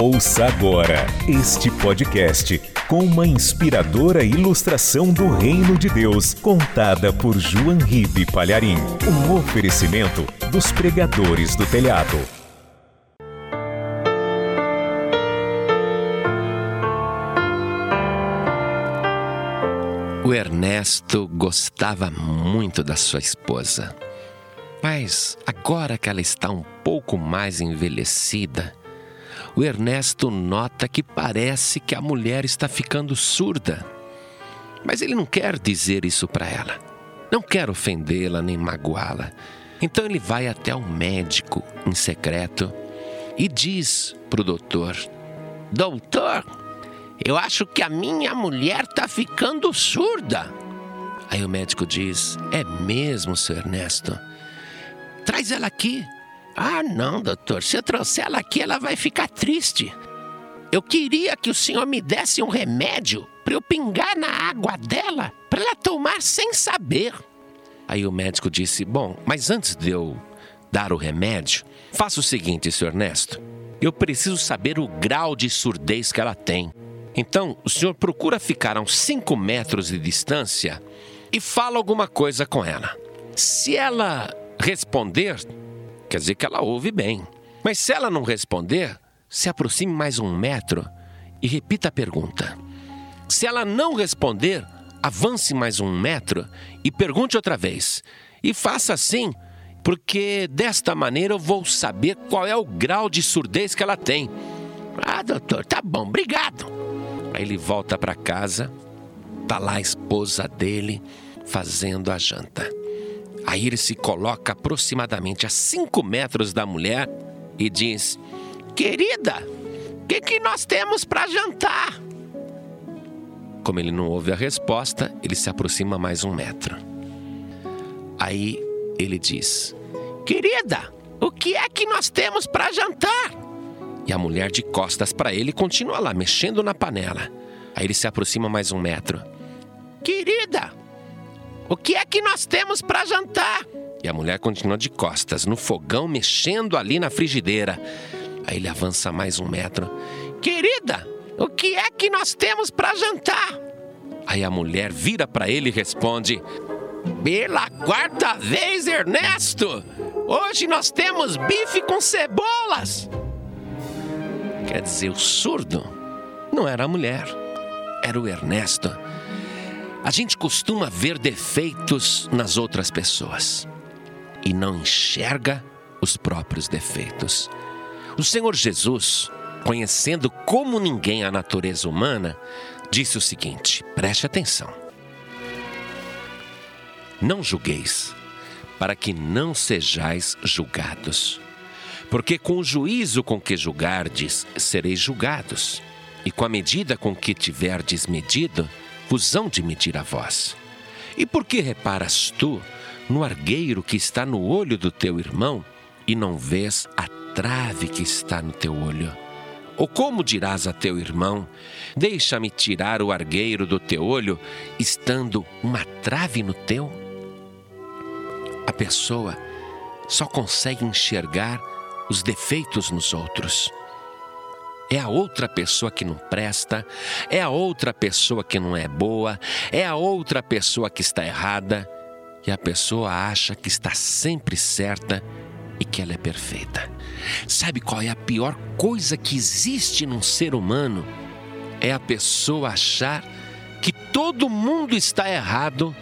Ouça agora este podcast com uma inspiradora ilustração do Reino de Deus, contada por João Ribe Palharim. Um oferecimento dos pregadores do telhado. O Ernesto gostava muito da sua esposa. Mas agora que ela está um pouco mais envelhecida, o Ernesto nota que parece que a mulher está ficando surda. Mas ele não quer dizer isso para ela. Não quer ofendê-la nem magoá-la. Então ele vai até o médico em secreto e diz para o doutor: Doutor, eu acho que a minha mulher está ficando surda. Aí o médico diz: É mesmo, seu Ernesto? Traz ela aqui. Ah, não, doutor. Se eu trouxer ela aqui, ela vai ficar triste. Eu queria que o senhor me desse um remédio para eu pingar na água dela, para ela tomar sem saber. Aí o médico disse: Bom, mas antes de eu dar o remédio, faça o seguinte, senhor Ernesto. Eu preciso saber o grau de surdez que ela tem. Então, o senhor procura ficar a uns 5 metros de distância e fala alguma coisa com ela. Se ela responder, quer dizer que ela ouve bem. Mas se ela não responder, se aproxime mais um metro e repita a pergunta. Se ela não responder, avance mais um metro e pergunte outra vez. E faça assim, porque desta maneira eu vou saber qual é o grau de surdez que ela tem. Ah, doutor, tá bom, obrigado. Aí ele volta para casa, tá lá a esposa dele fazendo a janta. Aí ele se coloca aproximadamente a cinco metros da mulher e diz: Querida, o que, que nós temos para jantar? Como ele não ouve a resposta, ele se aproxima mais um metro. Aí ele diz: Querida, o que é que nós temos para jantar? E a mulher de costas para ele continua lá, mexendo na panela. Aí ele se aproxima mais um metro. Querida, o que é que nós temos para jantar? E a mulher continua de costas, no fogão, mexendo ali na frigideira. Aí ele avança mais um metro. Querida, o que é que nós temos para jantar? Aí a mulher vira para ele e responde: Pela quarta vez, Ernesto! Hoje nós temos bife com cebolas! Quer dizer, o surdo não era a mulher, era o Ernesto a gente costuma ver defeitos nas outras pessoas e não enxerga os próprios defeitos. O Senhor Jesus, conhecendo como ninguém a natureza humana, disse o seguinte: preste atenção. Não julgueis, para que não sejais julgados. Porque com o juízo com que julgardes, sereis julgados, e com a medida com que tiverdes medido, hão de medir a vós. E por que reparas tu no argueiro que está no olho do teu irmão e não vês a trave que está no teu olho? Ou como dirás a teu irmão: Deixa-me tirar o argueiro do teu olho, estando uma trave no teu? A pessoa só consegue enxergar os defeitos nos outros é a outra pessoa que não presta, é a outra pessoa que não é boa, é a outra pessoa que está errada, e a pessoa acha que está sempre certa e que ela é perfeita. Sabe qual é a pior coisa que existe num ser humano? É a pessoa achar que todo mundo está errado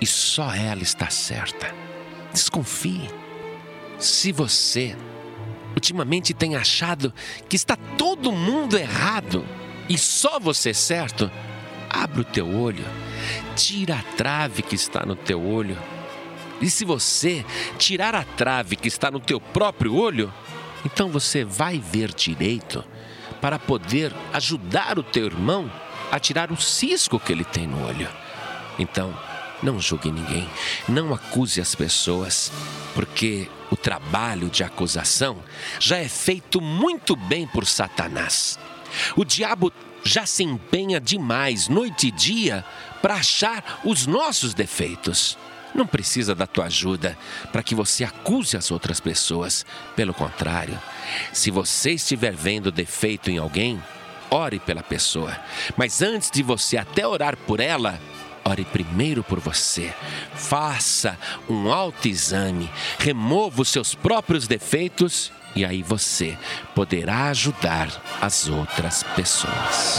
e só ela está certa. Desconfie. Se você ultimamente tem achado que está todo mundo errado e só você certo, abre o teu olho, tira a trave que está no teu olho. E se você tirar a trave que está no teu próprio olho, então você vai ver direito para poder ajudar o teu irmão a tirar o cisco que ele tem no olho. Então, não julgue ninguém, não acuse as pessoas, porque o trabalho de acusação já é feito muito bem por Satanás. O diabo já se empenha demais, noite e dia, para achar os nossos defeitos. não precisa da tua ajuda para que você acuse as outras pessoas. Pelo contrário, se você estiver vendo defeito em alguém, ore pela pessoa. Mas antes de você até orar por ela, ore primeiro por você. Faça um autoexame, remova os seus próprios defeitos e aí você poderá ajudar as outras pessoas.